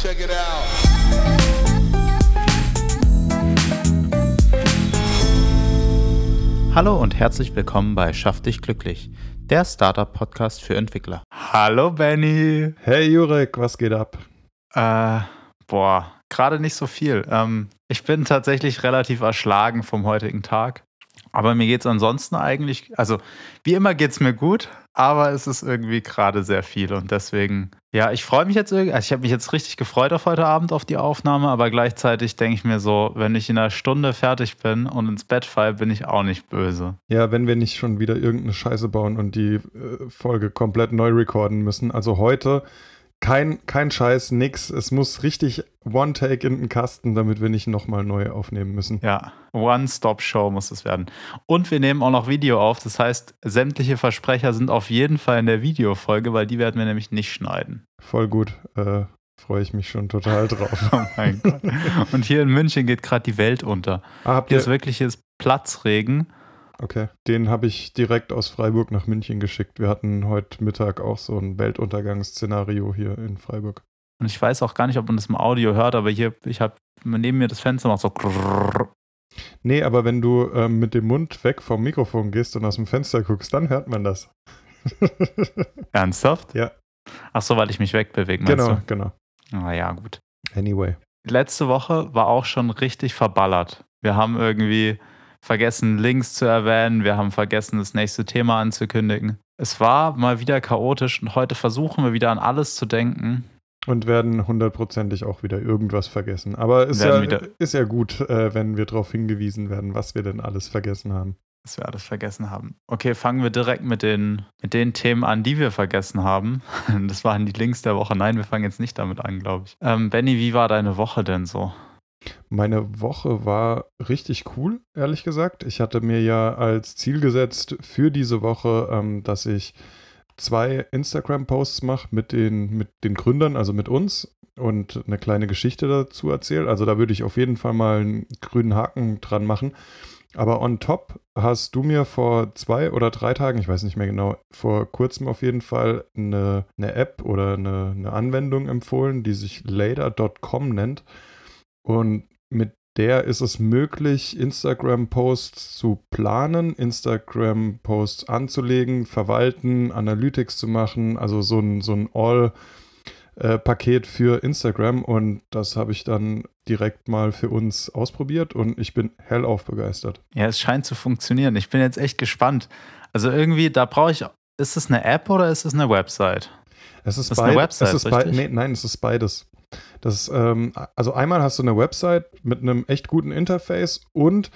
Check it out. Hallo und herzlich willkommen bei Schaff dich glücklich, der Startup-Podcast für Entwickler. Hallo Benny. Hey Jurek, was geht ab? Äh, boah, gerade nicht so viel. Ähm, ich bin tatsächlich relativ erschlagen vom heutigen Tag. Aber mir geht es ansonsten eigentlich, also wie immer geht es mir gut, aber es ist irgendwie gerade sehr viel und deswegen, ja, ich freue mich jetzt irgendwie, also ich habe mich jetzt richtig gefreut auf heute Abend auf die Aufnahme, aber gleichzeitig denke ich mir so, wenn ich in einer Stunde fertig bin und ins Bett falle, bin ich auch nicht böse. Ja, wenn wir nicht schon wieder irgendeine Scheiße bauen und die äh, Folge komplett neu recorden müssen. Also heute kein, kein Scheiß, nix. Es muss richtig One-Take in den Kasten, damit wir nicht nochmal neu aufnehmen müssen. Ja, One-Stop-Show muss es werden. Und wir nehmen auch noch Video auf. Das heißt, sämtliche Versprecher sind auf jeden Fall in der Videofolge, weil die werden wir nämlich nicht schneiden. Voll gut. Äh, Freue ich mich schon total drauf. oh mein Gott. Und hier in München geht gerade die Welt unter. Ah, habt Hier ihr, ist wirkliches Platzregen. Okay, den habe ich direkt aus Freiburg nach München geschickt. Wir hatten heute Mittag auch so ein Weltuntergangsszenario hier in Freiburg. Und ich weiß auch gar nicht, ob man das im Audio hört, aber hier, ich habe neben mir das Fenster macht so. krrrr. Nee, aber wenn du ähm, mit dem Mund weg vom Mikrofon gehst und aus dem Fenster guckst, dann hört man das. Ernsthaft? Ja. Ach so, weil ich mich wegbewege, meinst genau, genau. du? Ah ja, gut. Anyway. Letzte Woche war auch schon richtig verballert. Wir haben irgendwie vergessen, Links zu erwähnen. Wir haben vergessen, das nächste Thema anzukündigen. Es war mal wieder chaotisch und heute versuchen wir wieder an alles zu denken. Und werden hundertprozentig auch wieder irgendwas vergessen. Aber ist, Werden ja, ist ja gut, äh, wenn wir darauf hingewiesen werden, was wir denn alles vergessen haben. dass wir alles vergessen haben. Okay, fangen wir direkt mit den, mit den Themen an, die wir vergessen haben. Das waren die Links der Woche. Nein, wir fangen jetzt nicht damit an, glaube ich. Ähm, Benny, wie war deine Woche denn so? Meine Woche war richtig cool, ehrlich gesagt. Ich hatte mir ja als Ziel gesetzt für diese Woche, ähm, dass ich zwei Instagram-Posts mache mit den, mit den Gründern, also mit uns, und eine kleine Geschichte dazu erzähle. Also da würde ich auf jeden Fall mal einen grünen Haken dran machen. Aber on top hast du mir vor zwei oder drei Tagen, ich weiß nicht mehr genau, vor kurzem auf jeden Fall eine, eine App oder eine, eine Anwendung empfohlen, die sich later.com nennt. Und mit der ist es möglich, Instagram-Posts zu planen, Instagram-Posts anzulegen, verwalten, Analytics zu machen, also so ein, so ein All-Paket für Instagram. Und das habe ich dann direkt mal für uns ausprobiert und ich bin hellauf begeistert. Ja, es scheint zu funktionieren. Ich bin jetzt echt gespannt. Also irgendwie, da brauche ich. Ist es eine App oder ist es eine Website? Es ist, Das ist eine beid- Website, es ist richtig? nee, nein, es ist beides. Das, ähm, also einmal hast du eine Website mit einem echt guten Interface und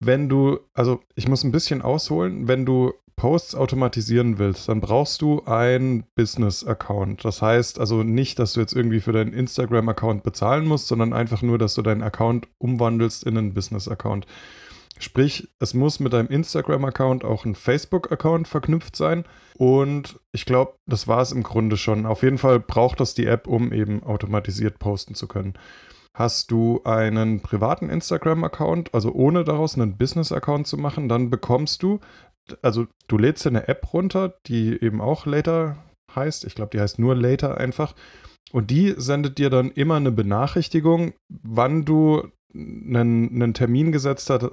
wenn du, also ich muss ein bisschen ausholen, wenn du Posts automatisieren willst, dann brauchst du einen Business-Account. Das heißt also nicht, dass du jetzt irgendwie für deinen Instagram-Account bezahlen musst, sondern einfach nur, dass du deinen Account umwandelst in einen Business-Account. Sprich, es muss mit deinem Instagram-Account auch ein Facebook-Account verknüpft sein. Und ich glaube, das war es im Grunde schon. Auf jeden Fall braucht das die App, um eben automatisiert posten zu können. Hast du einen privaten Instagram-Account, also ohne daraus einen Business-Account zu machen, dann bekommst du, also du lädst dir eine App runter, die eben auch Later heißt. Ich glaube, die heißt nur Later einfach. Und die sendet dir dann immer eine Benachrichtigung, wann du einen, einen Termin gesetzt hast,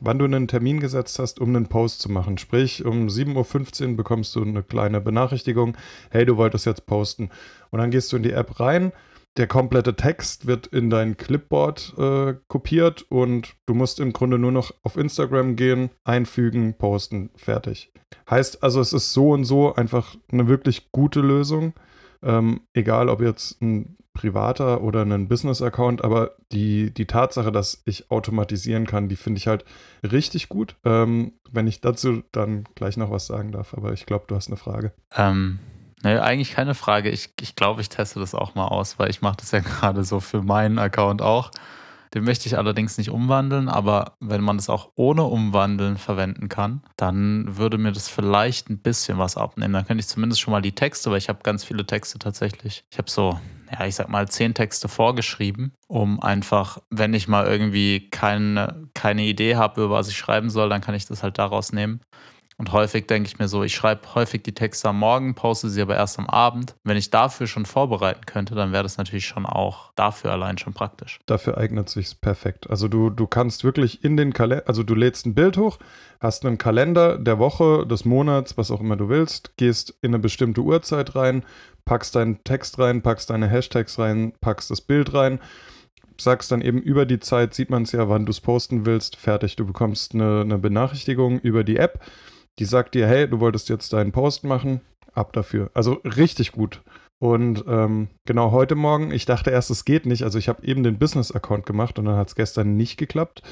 wann du einen Termin gesetzt hast, um einen Post zu machen. Sprich, um 7.15 Uhr bekommst du eine kleine Benachrichtigung, hey, du wolltest jetzt posten. Und dann gehst du in die App rein, der komplette Text wird in dein Clipboard äh, kopiert und du musst im Grunde nur noch auf Instagram gehen, einfügen, posten, fertig. Heißt also, es ist so und so einfach eine wirklich gute Lösung. Ähm, egal ob jetzt ein privater oder ein Business-Account, aber die, die Tatsache, dass ich automatisieren kann, die finde ich halt richtig gut. Ähm, wenn ich dazu dann gleich noch was sagen darf, aber ich glaube, du hast eine Frage. Ähm, ne, eigentlich keine Frage. Ich, ich glaube, ich teste das auch mal aus, weil ich mache das ja gerade so für meinen Account auch. Den möchte ich allerdings nicht umwandeln, aber wenn man das auch ohne Umwandeln verwenden kann, dann würde mir das vielleicht ein bisschen was abnehmen. Dann könnte ich zumindest schon mal die Texte, weil ich habe ganz viele Texte tatsächlich. Ich habe so, ja, ich sag mal, zehn Texte vorgeschrieben, um einfach, wenn ich mal irgendwie keine, keine Idee habe, über was ich schreiben soll, dann kann ich das halt daraus nehmen. Und häufig denke ich mir so, ich schreibe häufig die Texte am Morgen, poste sie aber erst am Abend. Wenn ich dafür schon vorbereiten könnte, dann wäre das natürlich schon auch dafür allein schon praktisch. Dafür eignet sich perfekt. Also du, du kannst wirklich in den Kalender, also du lädst ein Bild hoch, hast einen Kalender der Woche, des Monats, was auch immer du willst, gehst in eine bestimmte Uhrzeit rein, packst deinen Text rein, packst deine Hashtags rein, packst das Bild rein sagst dann eben über die Zeit, sieht man es ja, wann du es posten willst, fertig. Du bekommst eine, eine, Benachrichtigung über die App. Die sagt dir, hey, du wolltest jetzt deinen Post machen, ab dafür. Also richtig gut. Und ähm, genau heute Morgen, ich dachte erst, es geht nicht. Also ich habe eben den Business-Account gemacht und dann hat es gestern nicht geklappt.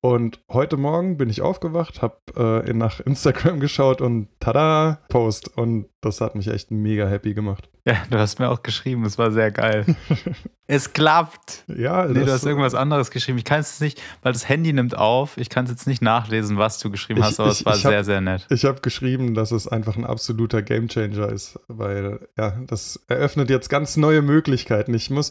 Und heute Morgen bin ich aufgewacht, habe äh, nach Instagram geschaut und tada, Post. Und das hat mich echt mega happy gemacht. Ja, du hast mir auch geschrieben, es war sehr geil. es klappt. Ja, nee, du hast irgendwas anderes geschrieben. Ich kann es nicht, weil das Handy nimmt auf. Ich kann es jetzt nicht nachlesen, was du geschrieben hast, aber ich, es war sehr, hab, sehr nett. Ich habe geschrieben, dass es einfach ein absoluter Gamechanger ist, weil ja, das eröffnet jetzt ganz neue Möglichkeiten. Ich muss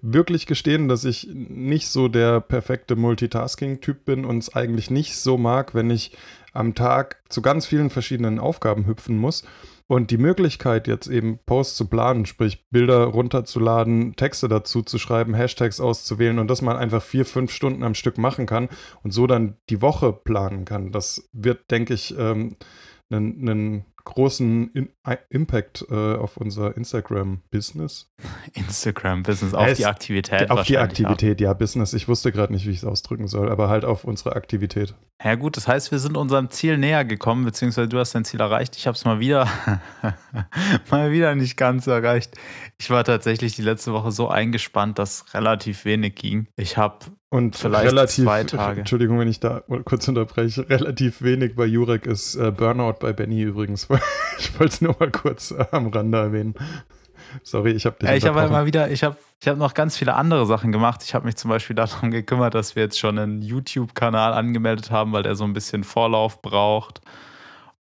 wirklich gestehen, dass ich nicht so der perfekte Multitasking-Typ bin und es eigentlich nicht so mag, wenn ich am Tag zu ganz vielen verschiedenen Aufgaben hüpfen muss. Und die Möglichkeit, jetzt eben Posts zu planen, sprich Bilder runterzuladen, Texte dazu zu schreiben, Hashtags auszuwählen und das mal einfach vier, fünf Stunden am Stück machen kann und so dann die Woche planen kann, das wird, denke ich, ähm, einen großen In Impact äh, auf unser Instagram-Business. Instagram-Business, auf es, die Aktivität. Auf die Aktivität, ja, Business. Ich wusste gerade nicht, wie ich es ausdrücken soll, aber halt auf unsere Aktivität. Ja gut, das heißt, wir sind unserem Ziel näher gekommen, beziehungsweise du hast dein Ziel erreicht. Ich habe es mal wieder, mal wieder nicht ganz erreicht. Ich war tatsächlich die letzte Woche so eingespannt, dass relativ wenig ging. Ich habe und vielleicht relativ, zwei Tage. Entschuldigung, wenn ich da kurz unterbreche, relativ wenig bei Jurek ist äh, Burnout bei Benny übrigens. ich wollte es nur mal kurz äh, am Rande erwähnen. Sorry, ich habe dich ja, Ich habe mal wieder, ich habe ich hab noch ganz viele andere Sachen gemacht. Ich habe mich zum Beispiel darum gekümmert, dass wir jetzt schon einen YouTube-Kanal angemeldet haben, weil der so ein bisschen Vorlauf braucht.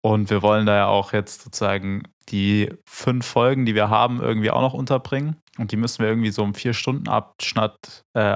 Und wir wollen da ja auch jetzt sozusagen die fünf Folgen, die wir haben, irgendwie auch noch unterbringen. Und die müssen wir irgendwie so im vier Stunden Abstand, äh,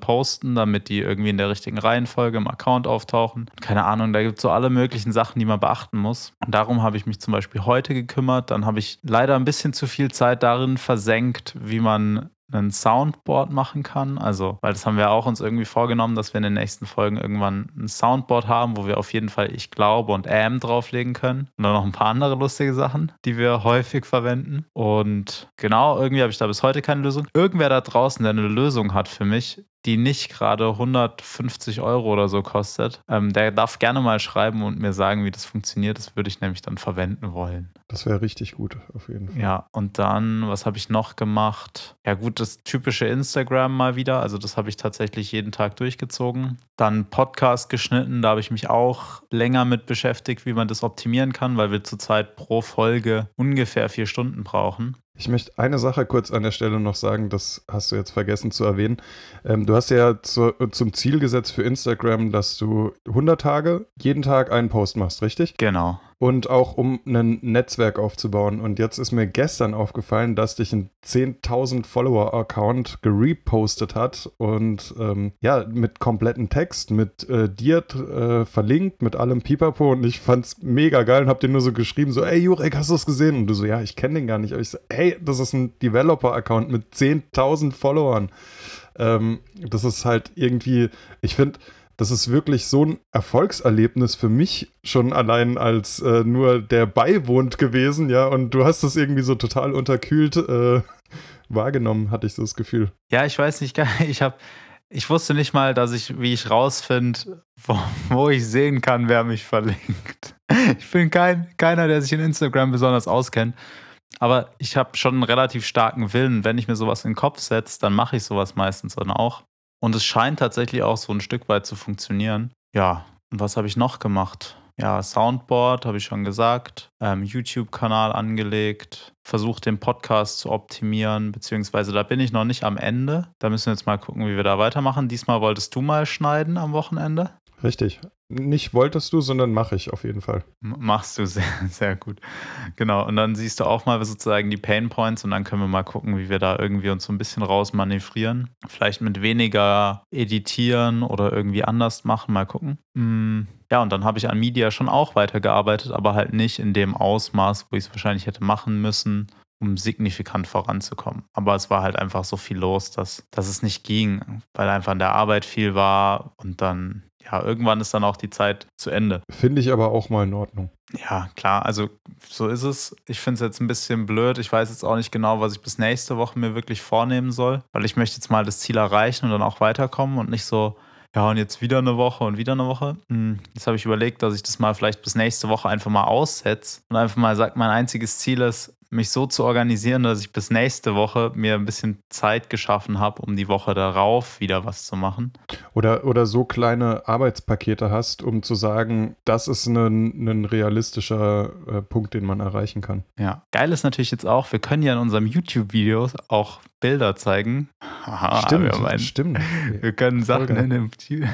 posten, damit die irgendwie in der richtigen Reihenfolge im Account auftauchen. Keine Ahnung, da gibt es so alle möglichen Sachen, die man beachten muss. Und darum habe ich mich zum Beispiel heute gekümmert. Dann habe ich leider ein bisschen zu viel Zeit darin versenkt, wie man ein Soundboard machen kann. Also, weil das haben wir auch uns irgendwie vorgenommen, dass wir in den nächsten Folgen irgendwann ein Soundboard haben, wo wir auf jeden Fall Ich glaube und Am drauflegen können. Und dann noch ein paar andere lustige Sachen, die wir häufig verwenden. Und genau, irgendwie habe ich da bis heute keine Lösung. Irgendwer da draußen, der eine Lösung hat für mich, die nicht gerade 150 Euro oder so kostet, ähm, der darf gerne mal schreiben und mir sagen, wie das funktioniert. Das würde ich nämlich dann verwenden wollen. Das wäre richtig gut, auf jeden Fall. Ja, und dann, was habe ich noch gemacht? Ja, gut, das typische Instagram mal wieder. Also, das habe ich tatsächlich jeden Tag durchgezogen. Dann Podcast geschnitten, da habe ich mich auch länger mit beschäftigt, wie man das optimieren kann, weil wir zurzeit pro Folge ungefähr vier Stunden brauchen. Ich möchte eine Sache kurz an der Stelle noch sagen, das hast du jetzt vergessen zu erwähnen. Ähm, du hast ja zu, zum Ziel gesetzt für Instagram, dass du 100 Tage jeden Tag einen Post machst, richtig? Genau und auch um ein Netzwerk aufzubauen. Und jetzt ist mir gestern aufgefallen, dass dich ein 10.000 Follower-Account gerepostet hat und ähm, ja, mit kompletten Text, mit äh, dir äh, verlinkt, mit allem Pipapo und ich fand's mega geil und hab dir nur so geschrieben, so, ey Jurek, hast du es gesehen? Und du so, ja, ich kenne den gar nicht. Aber ich so, hey, das ist ein Developer-Account mit 10.000 Followern. Ähm, das ist halt irgendwie, ich finde, das ist wirklich so ein Erfolgserlebnis für mich schon allein als äh, nur der beiwohnt gewesen, ja, und du hast das irgendwie so total unterkühlt äh, wahrgenommen, hatte ich so das Gefühl. Ja, ich weiß nicht, ich habe ich wusste nicht mal, dass ich, wie ich rausfinde, wo, wo, ich sehen kann, wer mich verlinkt. Ich bin kein, keiner, der sich in Instagram besonders auskennt. Aber ich habe schon einen relativ starken Willen. Wenn ich mir sowas in den Kopf setze, dann mache ich sowas meistens dann auch. Und es scheint tatsächlich auch so ein Stück weit zu funktionieren. Ja, und was habe ich noch gemacht? Ja, Soundboard habe ich schon gesagt, ähm, YouTube-Kanal angelegt, versucht den Podcast zu optimieren, beziehungsweise da bin ich noch nicht am Ende. Da müssen wir jetzt mal gucken, wie wir da weitermachen. Diesmal wolltest du mal schneiden am Wochenende. Richtig. Nicht wolltest du, sondern mache ich auf jeden Fall. Machst du sehr, sehr gut. Genau. Und dann siehst du auch mal sozusagen die Pain Points und dann können wir mal gucken, wie wir da irgendwie uns so ein bisschen rausmanövrieren. Vielleicht mit weniger editieren oder irgendwie anders machen. Mal gucken. Mm, ja, und dann habe ich an Media schon auch weitergearbeitet, aber halt nicht in dem Ausmaß, wo ich es wahrscheinlich hätte machen müssen um signifikant voranzukommen. Aber es war halt einfach so viel los, dass, dass es nicht ging, weil einfach in der Arbeit viel war und dann, ja, irgendwann ist dann auch die Zeit zu Ende. Finde ich aber auch mal in Ordnung. Ja, klar, also so ist es. Ich finde es jetzt ein bisschen blöd. Ich weiß jetzt auch nicht genau, was ich bis nächste Woche mir wirklich vornehmen soll, weil ich möchte jetzt mal das Ziel erreichen und dann auch weiterkommen und nicht so, ja, und jetzt wieder eine Woche und wieder eine Woche. Hm, jetzt habe ich überlegt, dass ich das mal vielleicht bis nächste Woche einfach mal aussetze und einfach mal sage, mein einziges Ziel ist, mich so zu organisieren, dass ich bis nächste Woche mir ein bisschen Zeit geschaffen habe, um die Woche darauf wieder was zu machen. Oder, oder so kleine Arbeitspakete hast, um zu sagen, das ist ein, ein realistischer äh, Punkt, den man erreichen kann. Ja, geil ist natürlich jetzt auch, wir können ja in unserem YouTube-Video auch Bilder zeigen. Aha, stimmt, wir meinen, stimmt. Wir können Sachen in den,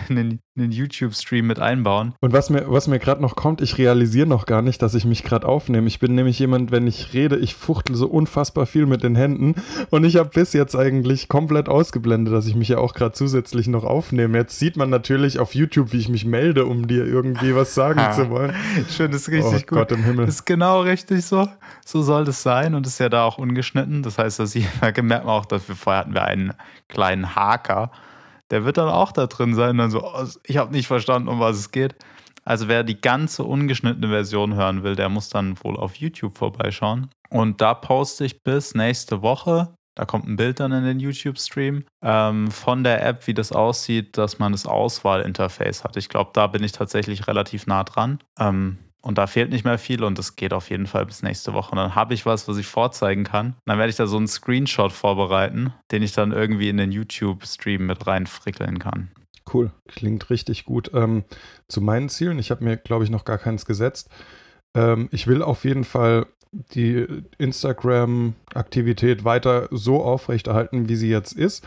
in den YouTube-Stream mit einbauen. Und was mir, was mir gerade noch kommt, ich realisiere noch gar nicht, dass ich mich gerade aufnehme. Ich bin nämlich jemand, wenn ich rede, ich fuchtel so unfassbar viel mit den Händen. Und ich habe bis jetzt eigentlich komplett ausgeblendet, dass ich mich ja auch gerade zusätzlich noch aufnehme. Jetzt sieht man natürlich auf YouTube, wie ich mich melde, um dir irgendwie was sagen zu wollen. Ich finde es richtig oh, gut. Gott im Himmel. Ist genau richtig so. So soll das sein und ist ja da auch ungeschnitten. Das heißt, dass ich gemerkt auch, dass wir vorher hatten wir einen kleinen Haker der wird dann auch da drin sein. Dann so, oh, ich habe nicht verstanden, um was es geht. Also wer die ganze ungeschnittene Version hören will, der muss dann wohl auf YouTube vorbeischauen. Und da poste ich bis nächste Woche. Da kommt ein Bild dann in den YouTube-Stream ähm, von der App, wie das aussieht, dass man das Auswahlinterface hat. Ich glaube, da bin ich tatsächlich relativ nah dran. Ähm, und da fehlt nicht mehr viel und es geht auf jeden Fall bis nächste Woche. Und dann habe ich was, was ich vorzeigen kann. Und dann werde ich da so einen Screenshot vorbereiten, den ich dann irgendwie in den YouTube-Stream mit reinfrickeln kann. Cool, klingt richtig gut. Ähm, zu meinen Zielen, ich habe mir, glaube ich, noch gar keins gesetzt. Ähm, ich will auf jeden Fall die Instagram-Aktivität weiter so aufrechterhalten, wie sie jetzt ist.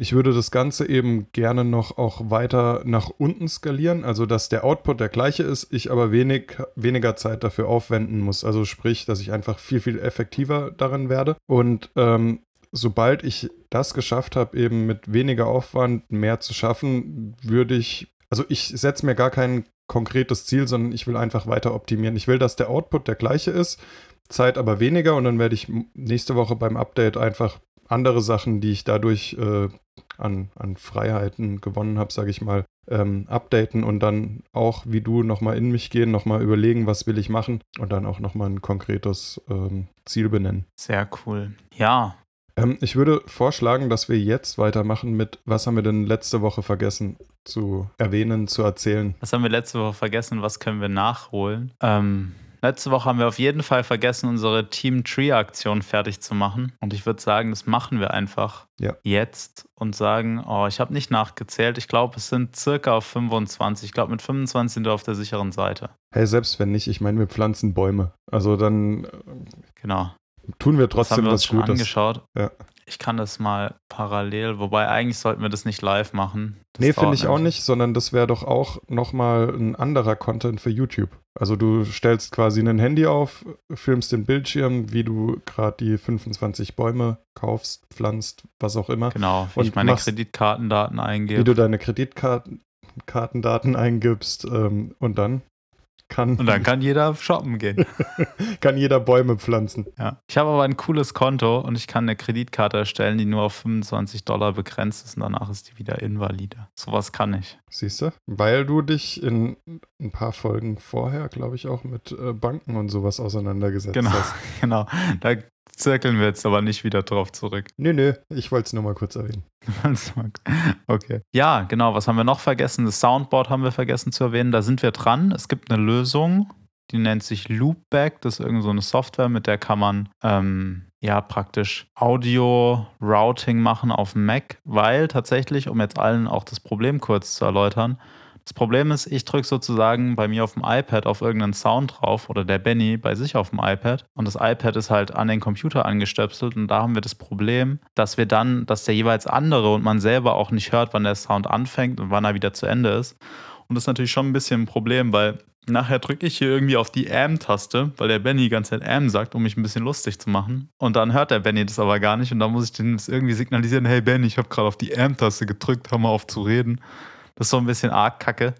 Ich würde das Ganze eben gerne noch auch weiter nach unten skalieren, also dass der Output der gleiche ist, ich aber wenig, weniger Zeit dafür aufwenden muss. Also sprich, dass ich einfach viel, viel effektiver darin werde. Und ähm, sobald ich das geschafft habe, eben mit weniger Aufwand mehr zu schaffen, würde ich, also ich setze mir gar kein konkretes Ziel, sondern ich will einfach weiter optimieren. Ich will, dass der Output der gleiche ist, Zeit aber weniger und dann werde ich nächste Woche beim Update einfach andere Sachen, die ich dadurch äh, an, an Freiheiten gewonnen habe, sage ich mal, ähm, updaten und dann auch wie du nochmal in mich gehen, nochmal überlegen, was will ich machen und dann auch nochmal ein konkretes ähm, Ziel benennen. Sehr cool. Ja. Ähm, ich würde vorschlagen, dass wir jetzt weitermachen mit, was haben wir denn letzte Woche vergessen zu erwähnen, zu erzählen? Was haben wir letzte Woche vergessen, was können wir nachholen? Ähm, Letzte Woche haben wir auf jeden Fall vergessen, unsere Team Tree-Aktion fertig zu machen. Und ich würde sagen, das machen wir einfach ja. jetzt und sagen, oh, ich habe nicht nachgezählt. Ich glaube, es sind circa auf 25. Ich glaube, mit 25 sind wir auf der sicheren Seite. Hey, selbst wenn nicht, ich meine, wir pflanzen Bäume. Also dann genau. tun wir trotzdem das haben wir was uns Gutes. angeschaut. Ja. Ich kann das mal parallel, wobei eigentlich sollten wir das nicht live machen. Das nee, finde ich auch nicht, sondern das wäre doch auch nochmal ein anderer Content für YouTube. Also du stellst quasi ein Handy auf, filmst den Bildschirm, wie du gerade die 25 Bäume kaufst, pflanzt, was auch immer. Genau, wie und ich meine Kreditkartendaten eingebe. Wie du deine Kreditkartendaten eingibst ähm, und dann kann. Und dann kann jeder shoppen gehen. kann jeder Bäume pflanzen. Ja. Ich habe aber ein cooles Konto und ich kann eine Kreditkarte erstellen, die nur auf 25 Dollar begrenzt ist und danach ist die wieder invalide. Sowas kann ich. Siehst du? Weil du dich in ein paar Folgen vorher, glaube ich, auch mit äh, Banken und sowas auseinandergesetzt genau, hast. Genau. Da zirkeln wir jetzt aber nicht wieder drauf zurück. Nö, nö, ich wollte es nur mal kurz erwähnen. okay. Ja, genau. Was haben wir noch vergessen? Das Soundboard haben wir vergessen zu erwähnen. Da sind wir dran. Es gibt eine Lösung, die nennt sich Loopback. Das ist irgendeine so eine Software, mit der kann man ähm, ja praktisch Audio-Routing machen auf dem Mac, weil tatsächlich, um jetzt allen auch das Problem kurz zu erläutern, das Problem ist, ich drücke sozusagen bei mir auf dem iPad auf irgendeinen Sound drauf oder der Benny bei sich auf dem iPad und das iPad ist halt an den Computer angestöpselt und da haben wir das Problem, dass wir dann, dass der jeweils andere und man selber auch nicht hört, wann der Sound anfängt und wann er wieder zu Ende ist. Und das ist natürlich schon ein bisschen ein Problem, weil nachher drücke ich hier irgendwie auf die Am-Taste, weil der Benny die ganze Zeit Am sagt, um mich ein bisschen lustig zu machen. Und dann hört der Benny das aber gar nicht und dann muss ich dem irgendwie signalisieren, hey Benny, ich habe gerade auf die Am-Taste gedrückt, hör mal auf zu reden. Das ist so ein bisschen arg kacke.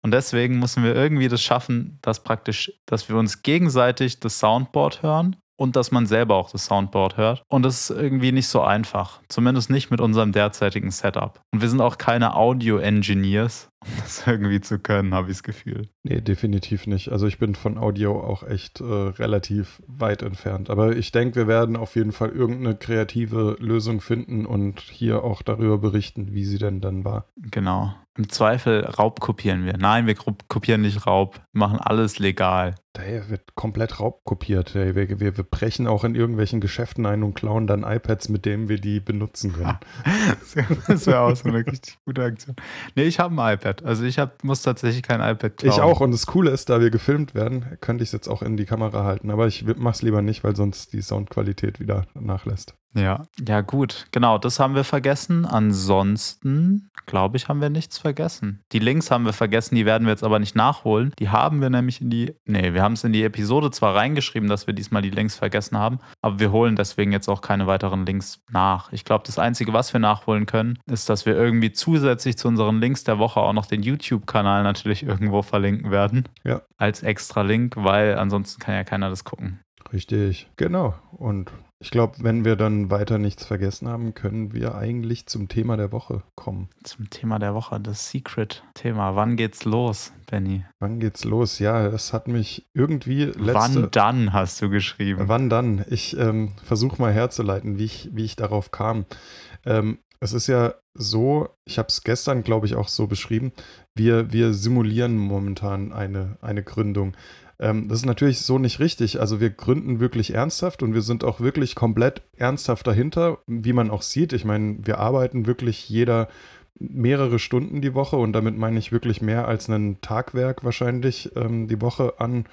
Und deswegen müssen wir irgendwie das schaffen, dass praktisch, dass wir uns gegenseitig das Soundboard hören und dass man selber auch das Soundboard hört. Und das ist irgendwie nicht so einfach. Zumindest nicht mit unserem derzeitigen Setup. Und wir sind auch keine Audio-Engineers, um das irgendwie zu können, habe ich das Gefühl. Nee, definitiv nicht. Also ich bin von Audio auch echt äh, relativ weit entfernt. Aber ich denke, wir werden auf jeden Fall irgendeine kreative Lösung finden und hier auch darüber berichten, wie sie denn dann war. Genau. Im Zweifel Raub kopieren wir. Nein, wir kopieren nicht Raub. Wir machen alles legal. Daher wird komplett Raub kopiert. Wir, wir, wir brechen auch in irgendwelchen Geschäften ein und klauen dann iPads, mit denen wir die benutzen können. das wäre auch so eine richtig gute Aktion. Nee, ich habe ein iPad. Also ich hab, muss tatsächlich kein iPad klauen. Ich auch. Und das Coole ist, da wir gefilmt werden, könnte ich es jetzt auch in die Kamera halten. Aber ich mache es lieber nicht, weil sonst die Soundqualität wieder nachlässt. Ja, ja gut, genau, das haben wir vergessen. Ansonsten, glaube ich, haben wir nichts vergessen. Die Links haben wir vergessen, die werden wir jetzt aber nicht nachholen. Die haben wir nämlich in die, nee, wir haben es in die Episode zwar reingeschrieben, dass wir diesmal die Links vergessen haben, aber wir holen deswegen jetzt auch keine weiteren Links nach. Ich glaube, das Einzige, was wir nachholen können, ist, dass wir irgendwie zusätzlich zu unseren Links der Woche auch noch den YouTube-Kanal natürlich irgendwo verlinken werden. Ja. Als extra Link, weil ansonsten kann ja keiner das gucken. Richtig, genau. Und ich glaube, wenn wir dann weiter nichts vergessen haben, können wir eigentlich zum Thema der Woche kommen. Zum Thema der Woche, das Secret-Thema. Wann geht's los, Benny? Wann geht's los? Ja, das hat mich irgendwie letzte... Wann dann, hast du geschrieben. Wann dann? Ich ähm, versuche mal herzuleiten, wie ich, wie ich darauf kam. Ähm, es ist ja so, ich habe es gestern, glaube ich, auch so beschrieben, wir, wir simulieren momentan eine, eine Gründung. Ähm, das ist natürlich so nicht richtig. Also wir gründen wirklich ernsthaft und wir sind auch wirklich komplett ernsthaft dahinter, wie man auch sieht. Ich meine, wir arbeiten wirklich jeder mehrere Stunden die Woche und damit meine ich wirklich mehr als ein Tagwerk wahrscheinlich ähm, die Woche an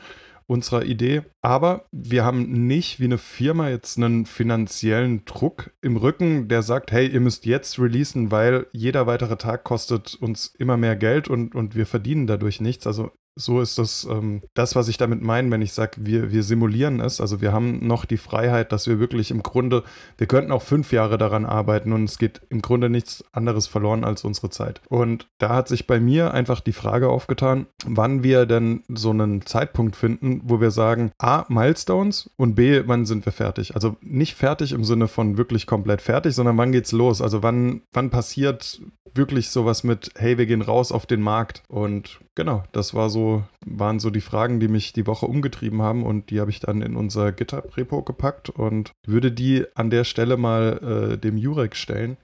unserer Idee. Aber wir haben nicht wie eine Firma jetzt einen finanziellen Druck im Rücken, der sagt, hey, ihr müsst jetzt releasen, weil jeder weitere Tag kostet uns immer mehr Geld und, und wir verdienen dadurch nichts. Also so ist das, ähm, das, was ich damit meine, wenn ich sage, wir, wir simulieren es. Also wir haben noch die Freiheit, dass wir wirklich im Grunde, wir könnten auch fünf Jahre daran arbeiten und es geht im Grunde nichts anderes verloren als unsere Zeit. Und da hat sich bei mir einfach die Frage aufgetan, wann wir denn so einen Zeitpunkt finden, wo wir sagen, A, Milestones und B, wann sind wir fertig? Also nicht fertig im Sinne von wirklich komplett fertig, sondern wann geht's los? Also wann, wann passiert wirklich sowas mit, hey, wir gehen raus auf den Markt. Und genau, das war so, waren so die Fragen, die mich die Woche umgetrieben haben und die habe ich dann in unser GitHub-Repo gepackt und würde die an der Stelle mal äh, dem Jurek stellen.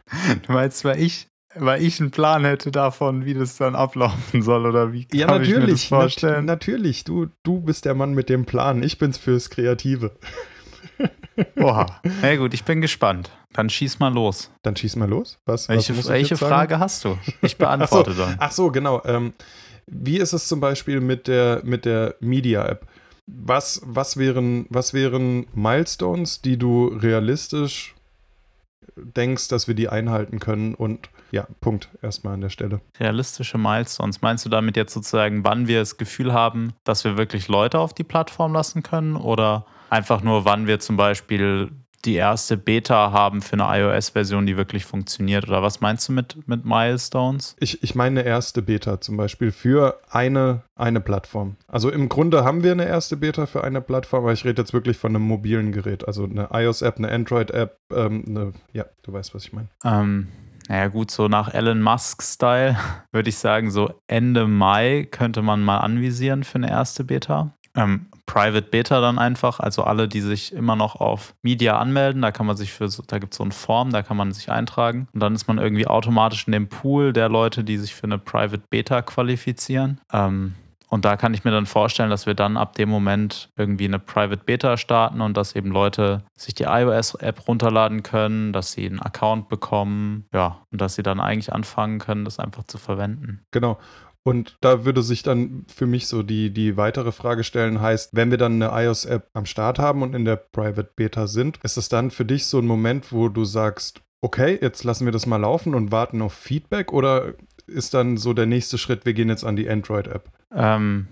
Du meinst, weil ich weil ich einen Plan hätte davon, wie das dann ablaufen soll oder wie kann ja, natürlich, ich mir das vorstellen? Nat natürlich, du, du bist der Mann mit dem Plan, ich bin's fürs Kreative. Oha. Na gut, ich bin gespannt. Dann schieß mal los. Dann schieß mal los. Was, welche, was welche Frage hast du? Ich beantworte ach so, dann. Ach so, genau. Ähm, wie ist es zum Beispiel mit der, mit der Media-App? Was, was, wären, was wären Milestones, die du realistisch denkst, dass wir die einhalten können? Und ja, Punkt erstmal an der Stelle. Realistische Milestones. Meinst du damit jetzt sozusagen, wann wir das Gefühl haben, dass wir wirklich Leute auf die Plattform lassen können? Oder einfach nur, wann wir zum Beispiel die erste Beta haben für eine iOS-Version, die wirklich funktioniert? Oder was meinst du mit, mit Milestones? Ich, ich meine eine erste Beta zum Beispiel für eine, eine Plattform. Also im Grunde haben wir eine erste Beta für eine Plattform, aber ich rede jetzt wirklich von einem mobilen Gerät. Also eine iOS-App, eine Android-App, ähm, eine, ja, du weißt, was ich meine. Ähm, naja, gut, so nach Elon Musk-Style würde ich sagen, so Ende Mai könnte man mal anvisieren für eine erste Beta. Ähm, Private Beta dann einfach, also alle, die sich immer noch auf Media anmelden, da kann man sich für da gibt es so eine Form, da kann man sich eintragen und dann ist man irgendwie automatisch in dem Pool der Leute, die sich für eine Private Beta qualifizieren. Ähm, und da kann ich mir dann vorstellen, dass wir dann ab dem Moment irgendwie eine Private Beta starten und dass eben Leute sich die iOS-App runterladen können, dass sie einen Account bekommen, ja, und dass sie dann eigentlich anfangen können, das einfach zu verwenden. Genau. Und da würde sich dann für mich so die, die weitere Frage stellen, heißt, wenn wir dann eine iOS-App am Start haben und in der Private Beta sind, ist es dann für dich so ein Moment, wo du sagst, okay, jetzt lassen wir das mal laufen und warten auf Feedback oder ist dann so der nächste Schritt, wir gehen jetzt an die Android-App? Ähm,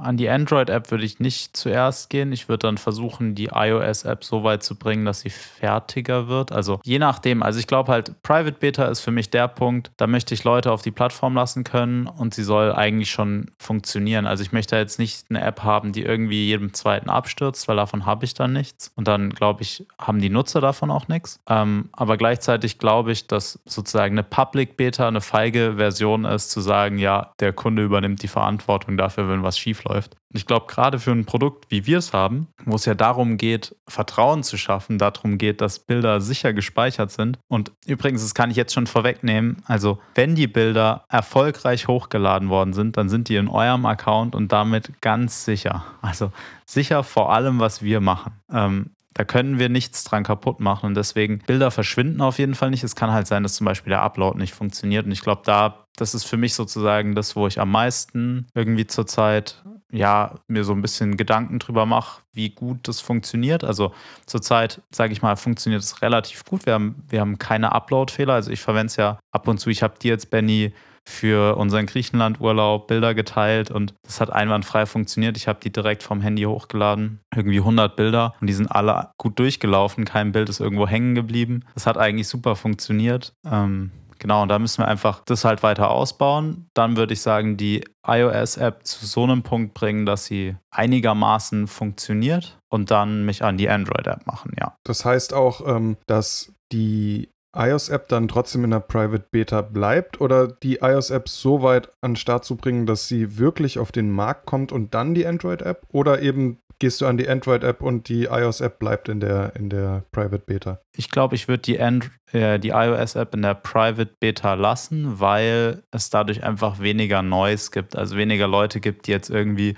an die Android-App würde ich nicht zuerst gehen. Ich würde dann versuchen, die iOS-App so weit zu bringen, dass sie fertiger wird. Also je nachdem. Also ich glaube halt, Private Beta ist für mich der Punkt, da möchte ich Leute auf die Plattform lassen können und sie soll eigentlich schon funktionieren. Also ich möchte jetzt nicht eine App haben, die irgendwie jedem zweiten abstürzt, weil davon habe ich dann nichts. Und dann glaube ich, haben die Nutzer davon auch nichts. Ähm, aber gleichzeitig glaube ich, dass sozusagen eine Public Beta eine feige Version ist, zu sagen, ja, der Kunde übernimmt die Verantwortung dafür, wenn was schief schief läuft. Ich glaube, gerade für ein Produkt, wie wir es haben, wo es ja darum geht, Vertrauen zu schaffen, darum geht, dass Bilder sicher gespeichert sind. Und übrigens, das kann ich jetzt schon vorwegnehmen, also wenn die Bilder erfolgreich hochgeladen worden sind, dann sind die in eurem Account und damit ganz sicher. Also sicher vor allem, was wir machen. Ähm, da können wir nichts dran kaputt machen und deswegen Bilder verschwinden auf jeden Fall nicht. Es kann halt sein, dass zum Beispiel der Upload nicht funktioniert und ich glaube, da das ist für mich sozusagen das, wo ich am meisten irgendwie zurzeit ja mir so ein bisschen Gedanken drüber mache, wie gut das funktioniert. Also zurzeit, sage ich mal, funktioniert es relativ gut. Wir haben, wir haben keine Upload-Fehler. Also ich verwende es ja ab und zu. Ich habe dir jetzt, Benny, für unseren Griechenland-Urlaub Bilder geteilt und das hat einwandfrei funktioniert. Ich habe die direkt vom Handy hochgeladen, irgendwie 100 Bilder und die sind alle gut durchgelaufen. Kein Bild ist irgendwo hängen geblieben. Das hat eigentlich super funktioniert. Ähm, Genau, und da müssen wir einfach das halt weiter ausbauen. Dann würde ich sagen, die iOS-App zu so einem Punkt bringen, dass sie einigermaßen funktioniert und dann mich an die Android-App machen, ja. Das heißt auch, ähm, dass die iOS-App dann trotzdem in der Private Beta bleibt oder die iOS-App so weit an den Start zu bringen, dass sie wirklich auf den Markt kommt und dann die Android-App oder eben gehst du an die Android-App und die iOS-App bleibt in der, in der Private Beta? Ich glaube, ich würde die, äh, die iOS-App in der Private Beta lassen, weil es dadurch einfach weniger Noise gibt. Also weniger Leute gibt, die jetzt irgendwie,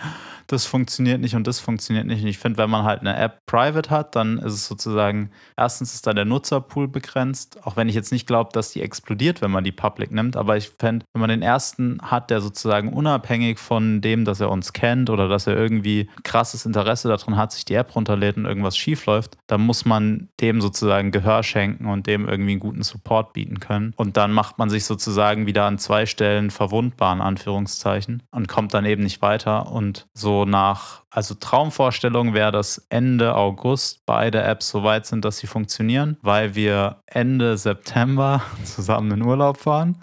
das funktioniert nicht und das funktioniert nicht. Und ich finde, wenn man halt eine App private hat, dann ist es sozusagen, erstens ist da der Nutzerpool begrenzt, auch wenn ich jetzt nicht glaube, dass die explodiert, wenn man die public nimmt. Aber ich fände, wenn man den ersten hat, der sozusagen unabhängig von dem, dass er uns kennt oder dass er irgendwie krasses Interesse daran hat, sich die App runterlädt und irgendwas schief läuft, dann muss man dem sozusagen Gehör schenken und dem irgendwie einen guten Support bieten können. Und dann macht man sich sozusagen wieder an zwei Stellen verwundbar, in Anführungszeichen, und kommt dann eben nicht weiter. Und so nach, also Traumvorstellung wäre, dass Ende August beide Apps so weit sind, dass sie funktionieren, weil wir Ende September zusammen in Urlaub fahren.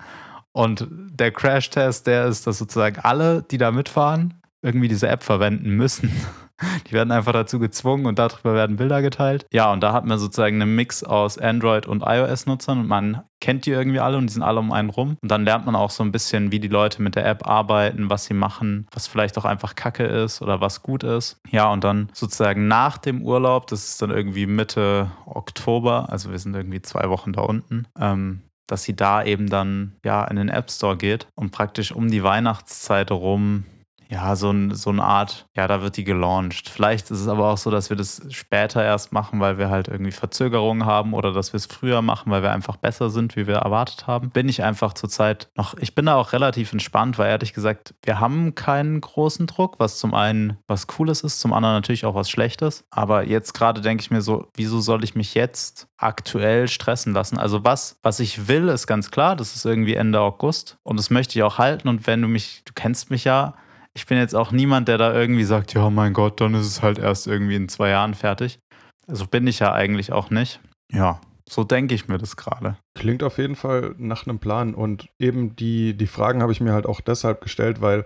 Und der Crash-Test, der ist, dass sozusagen alle, die da mitfahren, irgendwie diese App verwenden müssen. Die werden einfach dazu gezwungen und darüber werden Bilder geteilt. Ja, und da hat man sozusagen einen Mix aus Android- und iOS-Nutzern und man kennt die irgendwie alle und die sind alle um einen rum. Und dann lernt man auch so ein bisschen, wie die Leute mit der App arbeiten, was sie machen, was vielleicht auch einfach Kacke ist oder was gut ist. Ja, und dann sozusagen nach dem Urlaub, das ist dann irgendwie Mitte Oktober, also wir sind irgendwie zwei Wochen da unten, ähm, dass sie da eben dann ja in den App Store geht und praktisch um die Weihnachtszeit rum ja, so, ein, so eine Art, ja, da wird die gelauncht. Vielleicht ist es aber auch so, dass wir das später erst machen, weil wir halt irgendwie Verzögerungen haben oder dass wir es früher machen, weil wir einfach besser sind, wie wir erwartet haben. Bin ich einfach zurzeit noch, ich bin da auch relativ entspannt, weil ehrlich gesagt, wir haben keinen großen Druck, was zum einen was Cooles ist, zum anderen natürlich auch was Schlechtes. Aber jetzt gerade denke ich mir so, wieso soll ich mich jetzt aktuell stressen lassen? Also was, was ich will, ist ganz klar, das ist irgendwie Ende August und das möchte ich auch halten. Und wenn du mich, du kennst mich ja, ich bin jetzt auch niemand, der da irgendwie sagt, ja, mein Gott, dann ist es halt erst irgendwie in zwei Jahren fertig. Also bin ich ja eigentlich auch nicht. Ja, so denke ich mir das gerade. Klingt auf jeden Fall nach einem Plan. Und eben die, die Fragen habe ich mir halt auch deshalb gestellt, weil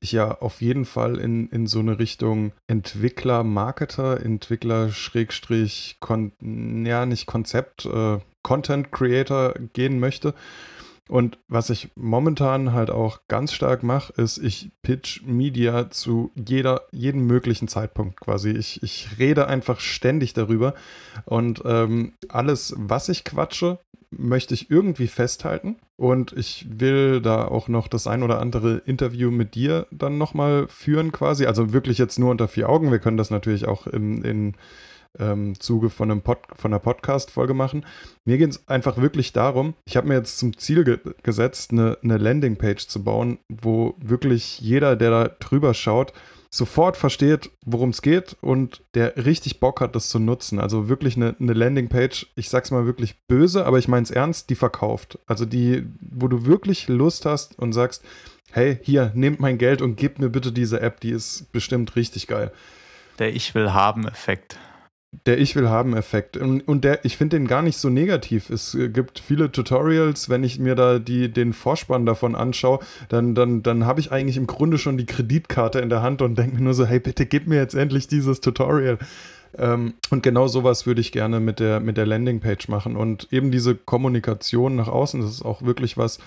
ich ja auf jeden Fall in, in so eine Richtung Entwickler, Marketer, Entwickler, Schrägstrich, Kon ja, nicht Konzept, äh, Content Creator gehen möchte. Und was ich momentan halt auch ganz stark mache, ist, ich pitch Media zu jeder, jedem möglichen Zeitpunkt quasi. Ich, ich rede einfach ständig darüber. Und ähm, alles, was ich quatsche, möchte ich irgendwie festhalten. Und ich will da auch noch das ein oder andere Interview mit dir dann nochmal führen quasi. Also wirklich jetzt nur unter vier Augen. Wir können das natürlich auch im, in ähm, Zuge von, einem Pod, von einer Podcast-Folge machen. Mir geht es einfach wirklich darum, ich habe mir jetzt zum Ziel ge gesetzt, eine, eine Landingpage zu bauen, wo wirklich jeder, der da drüber schaut, sofort versteht, worum es geht und der richtig Bock hat, das zu nutzen. Also wirklich eine, eine Landingpage, ich sag's mal wirklich böse, aber ich meine es ernst, die verkauft. Also die, wo du wirklich Lust hast und sagst, hey, hier, nehmt mein Geld und gebt mir bitte diese App, die ist bestimmt richtig geil. Der Ich will haben Effekt. Der Ich will haben Effekt. Und, und der, ich finde den gar nicht so negativ. Es gibt viele Tutorials, wenn ich mir da die, den Vorspann davon anschaue, dann, dann, dann habe ich eigentlich im Grunde schon die Kreditkarte in der Hand und denke mir nur so, hey, bitte gib mir jetzt endlich dieses Tutorial. Ähm, und genau sowas würde ich gerne mit der, mit der Landingpage machen. Und eben diese Kommunikation nach außen, das ist auch wirklich was,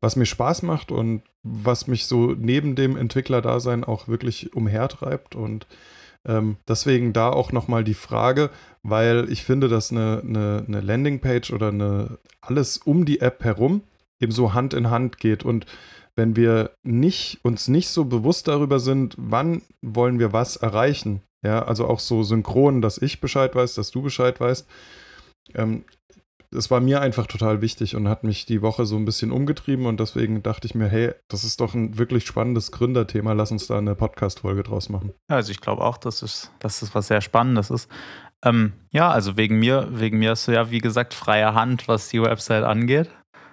was mir Spaß macht und was mich so neben dem Entwicklerdasein auch wirklich umhertreibt. Und ähm, deswegen da auch nochmal die Frage, weil ich finde, dass eine, eine, eine Landingpage oder eine, alles um die App herum eben so Hand in Hand geht. Und wenn wir nicht, uns nicht so bewusst darüber sind, wann wollen wir was erreichen, ja, also auch so synchron, dass ich Bescheid weiß, dass du Bescheid weißt, ähm, es war mir einfach total wichtig und hat mich die Woche so ein bisschen umgetrieben und deswegen dachte ich mir, hey, das ist doch ein wirklich spannendes Gründerthema, lass uns da eine Podcast-Folge draus machen. Ja, also ich glaube auch, dass es, dass es was sehr Spannendes ist. Ähm, ja, also wegen mir, wegen mir hast du ja, wie gesagt, freie Hand, was die Website angeht.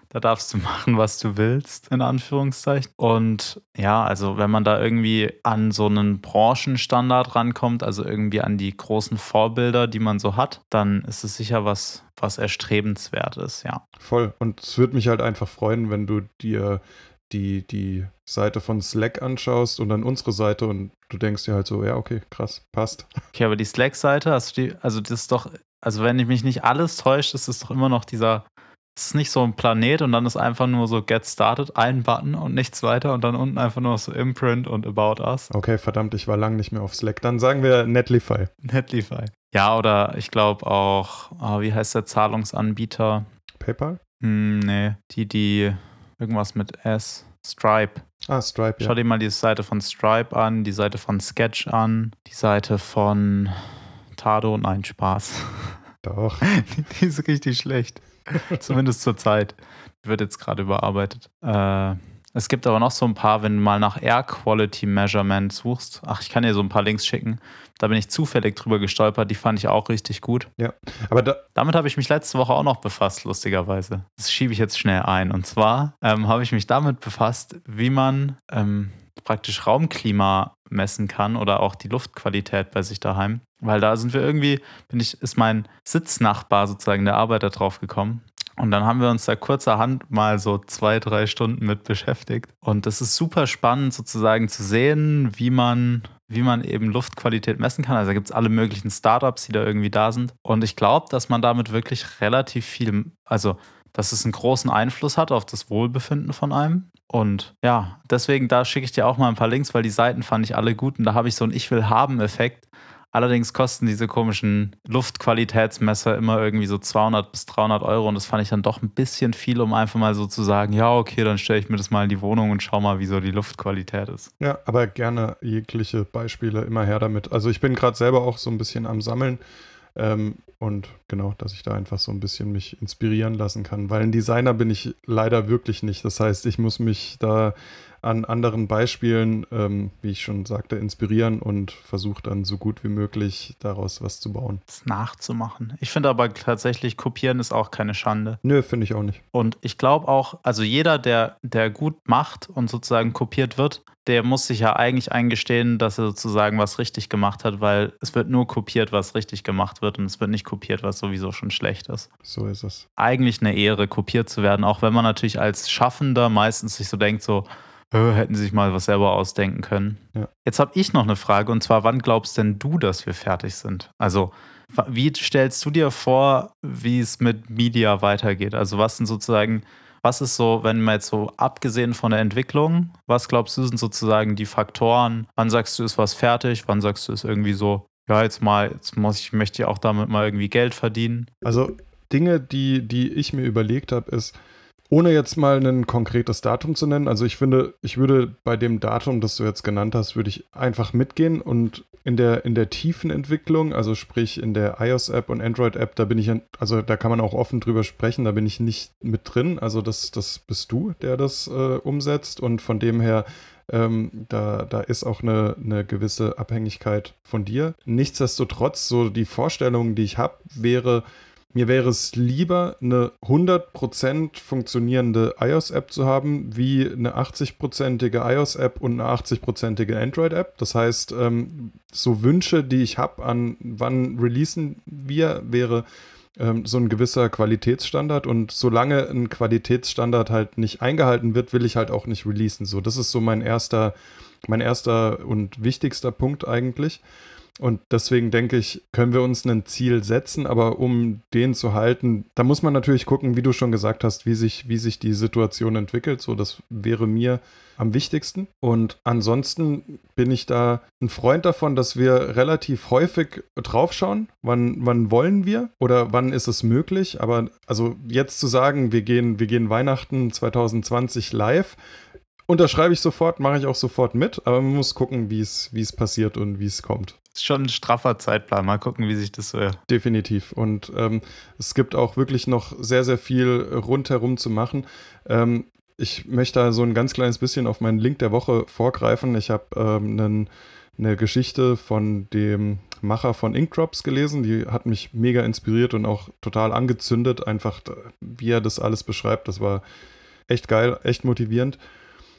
Da darfst du machen, was du willst, in Anführungszeichen. Und ja, also wenn man da irgendwie an so einen Branchenstandard rankommt, also irgendwie an die großen Vorbilder, die man so hat, dann ist es sicher was, was erstrebenswert ist, ja. Voll. Und es würde mich halt einfach freuen, wenn du dir die, die Seite von Slack anschaust und dann unsere Seite und du denkst dir halt so, ja, okay, krass, passt. Okay, aber die Slack-Seite, hast du die, also das ist doch, also wenn ich mich nicht alles täuscht, ist es doch immer noch dieser es ist nicht so ein Planet und dann ist einfach nur so Get Started, ein Button und nichts weiter und dann unten einfach nur so Imprint und About Us. Okay, verdammt, ich war lang nicht mehr auf Slack. Dann sagen wir Netlify. Netlify. Ja, oder ich glaube auch, oh, wie heißt der Zahlungsanbieter? PayPal? Hm, nee, die, die irgendwas mit S. Stripe. Ah, Stripe, ja. Schau dir mal die Seite von Stripe an, die Seite von Sketch an, die Seite von Tado. Nein, Spaß. Doch. die ist richtig schlecht. Zumindest zur Zeit. Wird jetzt gerade überarbeitet. Äh, es gibt aber noch so ein paar, wenn du mal nach Air Quality Measurement suchst. Ach, ich kann dir so ein paar Links schicken. Da bin ich zufällig drüber gestolpert. Die fand ich auch richtig gut. Ja, aber da damit habe ich mich letzte Woche auch noch befasst, lustigerweise. Das schiebe ich jetzt schnell ein. Und zwar ähm, habe ich mich damit befasst, wie man ähm, praktisch Raumklima messen kann oder auch die Luftqualität bei sich daheim. Weil da sind wir irgendwie, bin ich, ist mein Sitznachbar sozusagen der Arbeiter drauf gekommen. Und dann haben wir uns da kurzerhand mal so zwei, drei Stunden mit beschäftigt. Und das ist super spannend sozusagen zu sehen, wie man, wie man eben Luftqualität messen kann. Also da gibt es alle möglichen Startups, die da irgendwie da sind. Und ich glaube, dass man damit wirklich relativ viel, also dass es einen großen Einfluss hat auf das Wohlbefinden von einem. Und ja, deswegen, da schicke ich dir auch mal ein paar Links, weil die Seiten fand ich alle gut und da habe ich so einen Ich will haben Effekt. Allerdings kosten diese komischen Luftqualitätsmesser immer irgendwie so 200 bis 300 Euro und das fand ich dann doch ein bisschen viel, um einfach mal so zu sagen, ja, okay, dann stelle ich mir das mal in die Wohnung und schau mal, wie so die Luftqualität ist. Ja, aber gerne jegliche Beispiele immer her damit. Also ich bin gerade selber auch so ein bisschen am Sammeln ähm, und genau, dass ich da einfach so ein bisschen mich inspirieren lassen kann, weil ein Designer bin ich leider wirklich nicht. Das heißt, ich muss mich da an anderen Beispielen, ähm, wie ich schon sagte, inspirieren und versuche dann so gut wie möglich daraus was zu bauen. Das nachzumachen. Ich finde aber tatsächlich, kopieren ist auch keine Schande. Nö, finde ich auch nicht. Und ich glaube auch, also jeder, der, der gut macht und sozusagen kopiert wird, der muss sich ja eigentlich eingestehen, dass er sozusagen was richtig gemacht hat, weil es wird nur kopiert, was richtig gemacht wird und es wird nicht kopiert, was sowieso schon schlecht ist. So ist es. Eigentlich eine Ehre, kopiert zu werden, auch wenn man natürlich als Schaffender meistens sich so denkt, so, hätten sie sich mal was selber ausdenken können. Ja. Jetzt habe ich noch eine Frage und zwar, wann glaubst denn du, dass wir fertig sind? Also, wie stellst du dir vor, wie es mit Media weitergeht? Also, was sind sozusagen, was ist so, wenn man jetzt so abgesehen von der Entwicklung, was glaubst du sind sozusagen die Faktoren? Wann sagst du, ist was fertig? Wann sagst du, ist irgendwie so, ja, jetzt mal, jetzt muss ich, möchte ich auch damit mal irgendwie Geld verdienen? Also, Dinge, die, die ich mir überlegt habe, ist, ohne jetzt mal ein konkretes Datum zu nennen, also ich finde, ich würde bei dem Datum, das du jetzt genannt hast, würde ich einfach mitgehen und in der, in der tiefen Entwicklung, also sprich in der iOS-App und Android-App, da bin ich, also da kann man auch offen drüber sprechen, da bin ich nicht mit drin, also das, das bist du, der das äh, umsetzt und von dem her Ähm, da, da ist auch eine, eine gewisse Abhängigkeit von dir. Nichtsdestotrotz, so die Vorstellung, die ich habe, wäre, mir wäre es lieber, eine 100% funktionierende iOS-App zu haben, wie eine 80%ige iOS-App und eine 80%ige Android-App. Das heißt, ähm, so Wünsche, die ich habe an wann releasen wir, wäre ähm, so ein gewisser Qualitätsstandard. Und solange ein Qualitätsstandard halt nicht eingehalten wird, will ich halt auch nicht releasen. So, das ist so mein erster, mein erster und wichtigster Punkt eigentlich. Und deswegen denke ich, können wir uns ein Ziel setzen, aber um den zu halten, da muss man natürlich gucken, wie du schon gesagt hast, wie sich, wie sich die Situation entwickelt. So, das wäre mir am wichtigsten. Und ansonsten bin ich da ein Freund davon, dass wir relativ häufig draufschauen. Wann, wann wollen wir oder wann ist es möglich? Aber also jetzt zu sagen, wir gehen, wir gehen Weihnachten 2020 live, unterschreibe ich sofort, mache ich auch sofort mit, aber man muss gucken, wie es, passiert und wie es kommt ist schon ein straffer Zeitplan. Mal gucken, wie sich das so. Definitiv. Und ähm, es gibt auch wirklich noch sehr, sehr viel rundherum zu machen. Ähm, ich möchte da so ein ganz kleines bisschen auf meinen Link der Woche vorgreifen. Ich habe ähm, eine Geschichte von dem Macher von Inkdrops gelesen. Die hat mich mega inspiriert und auch total angezündet. Einfach, wie er das alles beschreibt. Das war echt geil, echt motivierend.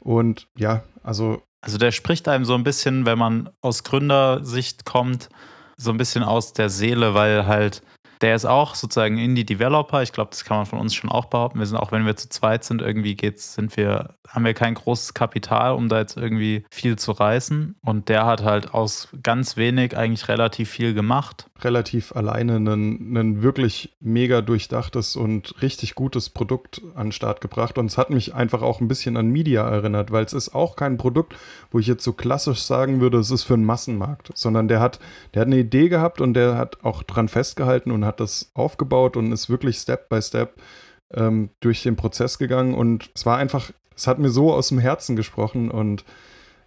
Und ja, also also der spricht einem so ein bisschen, wenn man aus Gründersicht kommt, so ein bisschen aus der Seele, weil halt der ist auch sozusagen Indie-Developer. Ich glaube, das kann man von uns schon auch behaupten. Wir sind auch, wenn wir zu zweit sind, irgendwie geht's, sind wir, haben wir kein großes Kapital, um da jetzt irgendwie viel zu reißen. Und der hat halt aus ganz wenig eigentlich relativ viel gemacht. Relativ alleine ein wirklich mega durchdachtes und richtig gutes Produkt an den Start gebracht. Und es hat mich einfach auch ein bisschen an Media erinnert, weil es ist auch kein Produkt, wo ich jetzt so klassisch sagen würde, es ist für einen Massenmarkt, sondern der hat, der hat eine Idee gehabt und der hat auch dran festgehalten und hat das aufgebaut und ist wirklich Step by Step ähm, durch den Prozess gegangen. Und es war einfach, es hat mir so aus dem Herzen gesprochen und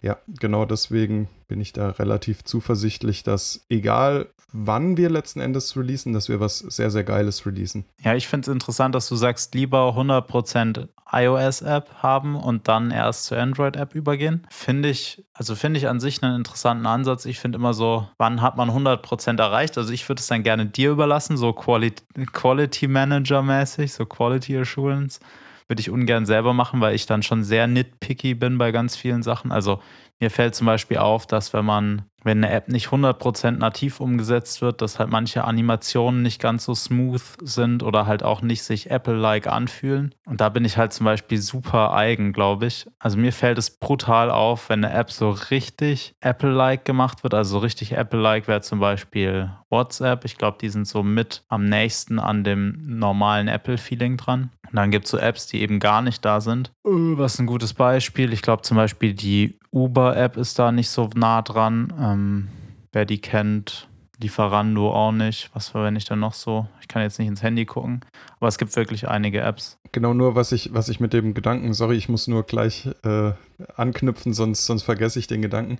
ja, genau deswegen bin ich da relativ zuversichtlich, dass egal wann wir letzten Endes releasen, dass wir was sehr, sehr Geiles releasen. Ja, ich finde es interessant, dass du sagst, lieber 100% iOS-App haben und dann erst zur Android-App übergehen. Finde ich, also finde ich an sich einen interessanten Ansatz. Ich finde immer so, wann hat man 100% erreicht? Also ich würde es dann gerne dir überlassen, so Quality, Quality Manager-mäßig, so Quality Assurance würde ich ungern selber machen, weil ich dann schon sehr nitpicky bin bei ganz vielen Sachen. Also mir fällt zum Beispiel auf, dass wenn man, wenn eine App nicht 100% nativ umgesetzt wird, dass halt manche Animationen nicht ganz so smooth sind oder halt auch nicht sich Apple-like anfühlen. Und da bin ich halt zum Beispiel super eigen, glaube ich. Also mir fällt es brutal auf, wenn eine App so richtig Apple-like gemacht wird. Also so richtig Apple-like wäre zum Beispiel WhatsApp. Ich glaube, die sind so mit am nächsten an dem normalen Apple-Feeling dran. Und dann gibt es so Apps, die eben gar nicht da sind. Uh, was ein gutes Beispiel? Ich glaube zum Beispiel die Uber-App ist da nicht so nah dran. Ähm, wer die kennt, Lieferando auch nicht. Was verwende ich da noch so? Ich kann jetzt nicht ins Handy gucken, aber es gibt wirklich einige Apps. Genau, nur was ich, was ich mit dem Gedanken, sorry, ich muss nur gleich äh, anknüpfen, sonst, sonst vergesse ich den Gedanken.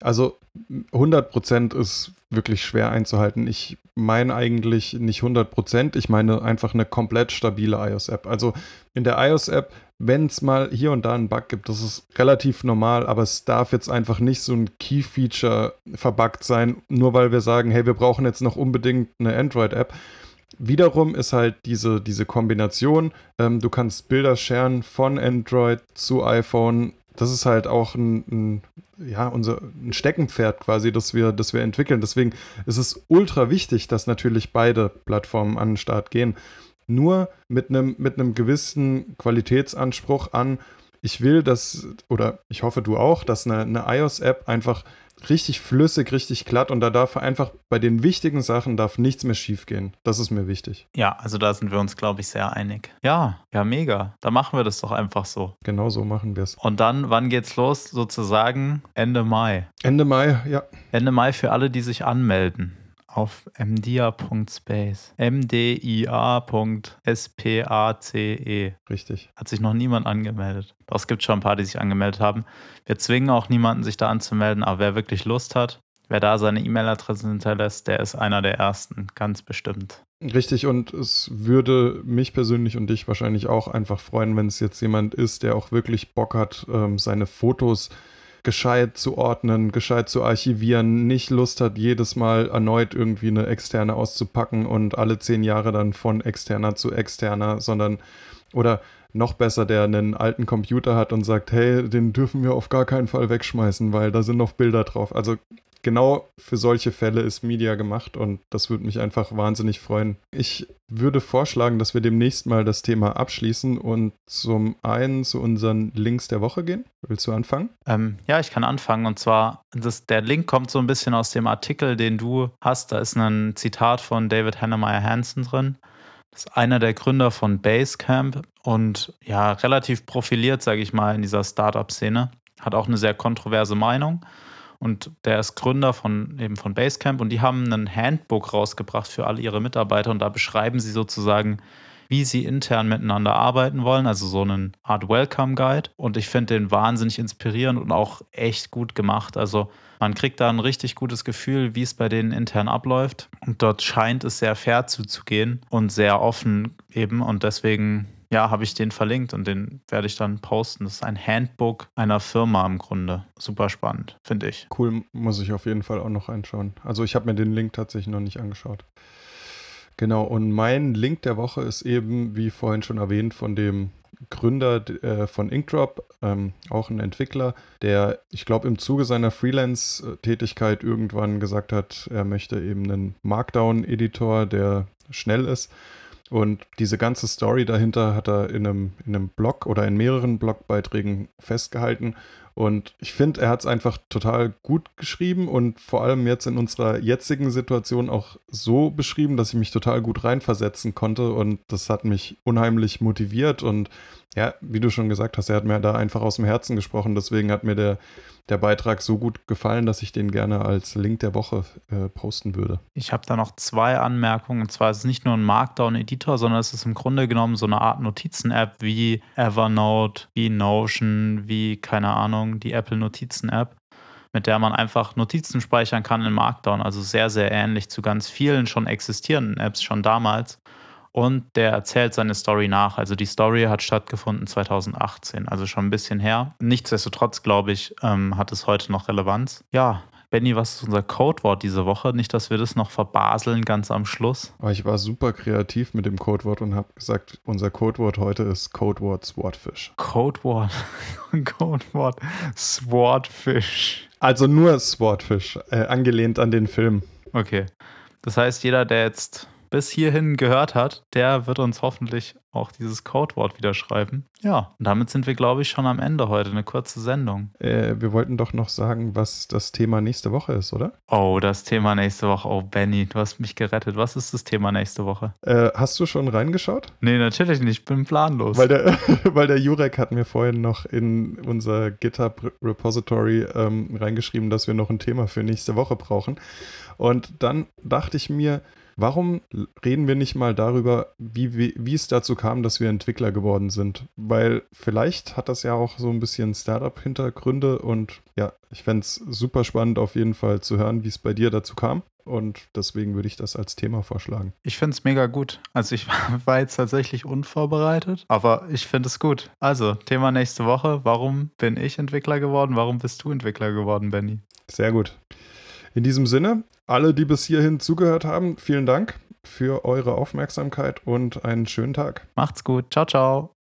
Also 100% ist wirklich schwer einzuhalten. Ich meine eigentlich nicht 100%, ich meine einfach eine komplett stabile iOS-App. Also in der iOS-App, wenn es mal hier und da einen Bug gibt, das ist relativ normal, aber es darf jetzt einfach nicht so ein Key-Feature verbuggt sein, nur weil wir sagen, hey, wir brauchen jetzt noch unbedingt eine Android-App. Wiederum ist halt diese, diese Kombination, ähm, du kannst Bilder sharen von Android zu iPhone das ist halt auch ein, ein, ja, unser ein Steckenpferd quasi, das wir, das wir entwickeln. Deswegen ist es ultra wichtig, dass natürlich beide Plattformen an den Start gehen. Nur mit einem, mit einem gewissen Qualitätsanspruch an, ich will, dass, oder ich hoffe du auch, dass eine, eine iOS-App einfach richtig flüssig, richtig glatt und da darf einfach bei den wichtigen Sachen darf nichts mehr schiefgehen. Das ist mir wichtig. Ja, also da sind wir uns, glaube ich, sehr einig. Ja, ja, mega. Da machen wir das doch einfach so. Genau so machen wir es. Und dann, wann geht's los? Sozusagen Ende Mai. Ende Mai, ja. Ende Mai für alle, die sich anmelden auf mdia.space. mdia.space. Richtig. Hat sich noch niemand angemeldet. Doch es gibt schon ein paar, die sich angemeldet haben. Wir zwingen auch niemanden, sich da anzumelden, aber wer wirklich Lust hat, wer da seine E-Mail-Adresse hinterlässt, der ist einer der ersten, ganz bestimmt. Richtig, und es würde mich persönlich und dich wahrscheinlich auch einfach freuen, wenn es jetzt jemand ist, der auch wirklich Bock hat, ähm, seine Fotos zu gescheit zu ordnen, gescheit zu archivieren, nicht Lust hat, jedes Mal erneut irgendwie eine externe auszupacken und alle zehn Jahre dann von externer zu externer, sondern oder noch besser, der einen alten Computer hat und sagt, hey, den dürfen wir auf gar keinen Fall wegschmeißen, weil da sind noch Bilder drauf. Also genau für solche Fälle ist Media gemacht und das würde mich einfach wahnsinnig freuen. Ich würde vorschlagen, dass wir demnächst mal das Thema abschließen und zum einen zu unseren Links der Woche gehen. Willst du anfangen? Ähm, ja, ich kann anfangen und zwar, das, der Link kommt so ein bisschen aus dem Artikel, den du hast. Da ist ein Zitat von David Hannemeyer Hansen drin. Das ist einer der Gründer von Basecamp und ja, relativ profiliert, sage ich mal, in dieser Startup-Szene. Hat auch eine sehr kontroverse Meinung. Und der ist Gründer von eben von Basecamp und die haben ein Handbook rausgebracht für alle ihre Mitarbeiter und da beschreiben sie sozusagen, wie sie intern miteinander arbeiten wollen, also so eine Art Welcome Guide. Und ich finde den wahnsinnig inspirierend und auch echt gut gemacht. Also man kriegt da ein richtig gutes Gefühl, wie es bei denen intern abläuft. Und dort scheint es sehr fair zuzugehen und sehr offen eben. Und deswegen ja, habe ich den verlinkt und den werde ich dann posten. Das ist ein Handbook einer Firma im Grunde. Super spannend, finde ich. Cool, muss ich auf jeden Fall auch noch einschauen. Also ich habe mir den Link tatsächlich noch nicht angeschaut. Genau, und mein Link der Woche ist eben, wie vorhin schon erwähnt, von dem Gründer äh, von Inkdrop, ähm, auch ein Entwickler, der, ich glaube, im Zuge seiner Freelance-Tätigkeit irgendwann gesagt hat, er möchte eben einen Markdown-Editor, der schnell ist und diese ganze Story dahinter hat er in einem, in einem Blog oder in mehreren Blogbeiträgen festgehalten. Und ich finde, er hat es einfach total gut geschrieben und vor allem jetzt in unserer jetzigen Situation auch so beschrieben, dass ich mich total gut reinversetzen konnte. Und das hat mich unheimlich motiviert. Und ja, wie du schon gesagt hast, er hat mir da einfach aus dem Herzen gesprochen. Deswegen hat mir der, der Beitrag so gut gefallen, dass ich den gerne als Link der Woche äh, posten würde. Ich habe da noch zwei Anmerkungen. Und zwar ist es nicht nur ein Markdown-Editor, sondern es ist im Grunde genommen so eine Art Notizen-App wie Evernote, wie Notion, wie, keine Ahnung, die Apple Notizen-App mit der man einfach Notizen speichern kann in Markdown. Also sehr, sehr ähnlich zu ganz vielen schon existierenden Apps schon damals und der erzählt seine Story nach. Also die Story hat stattgefunden 2018, also schon ein bisschen her. Nichtsdestotrotz, glaube ich, ähm, hat es heute noch Relevanz. Ja, Benny, was ist unser Codewort diese Woche? Nicht, dass wir das noch verbaseln ganz am Schluss. Aber ich war super kreativ mit dem Codewort und habe gesagt, unser Codewort heute ist Codewort Swordfish. Codewort, Codewort Swordfish. Also nur Swordfish, äh, angelehnt an den Film. Okay. Das heißt, jeder, der jetzt bis hierhin gehört hat, der wird uns hoffentlich auch dieses Codewort wieder schreiben. Ja, und damit sind wir, glaube ich, schon am Ende heute. Eine kurze Sendung. Äh, wir wollten doch noch sagen, was das Thema nächste Woche ist, oder? Oh, das Thema nächste Woche. Oh, Benny, du hast mich gerettet. Was ist das Thema nächste Woche? Äh, hast du schon reingeschaut? Nee, natürlich nicht. Ich bin planlos. Weil der, weil der Jurek hat mir vorhin noch in unser GitHub-Repository ähm, reingeschrieben, dass wir noch ein Thema für nächste Woche brauchen. Und dann dachte ich mir, Warum reden wir nicht mal darüber, wie, wie, wie, es dazu kam, dass wir Entwickler geworden sind? Weil vielleicht hat das ja auch so ein bisschen Startup-Hintergründe und ja, ich fände es super spannend auf jeden Fall zu hören, wie es bei dir dazu kam. Und deswegen würde ich das als Thema vorschlagen. Ich finde es mega gut. Also ich war jetzt tatsächlich unvorbereitet, aber ich finde es gut. Also, Thema nächste Woche. Warum bin ich Entwickler geworden? Warum bist du Entwickler geworden, Benny? Sehr gut. In diesem Sinne, alle, die bis hierhin zugehört haben, vielen Dank für eure Aufmerksamkeit und einen schönen Tag. Macht's gut. Ciao, ciao.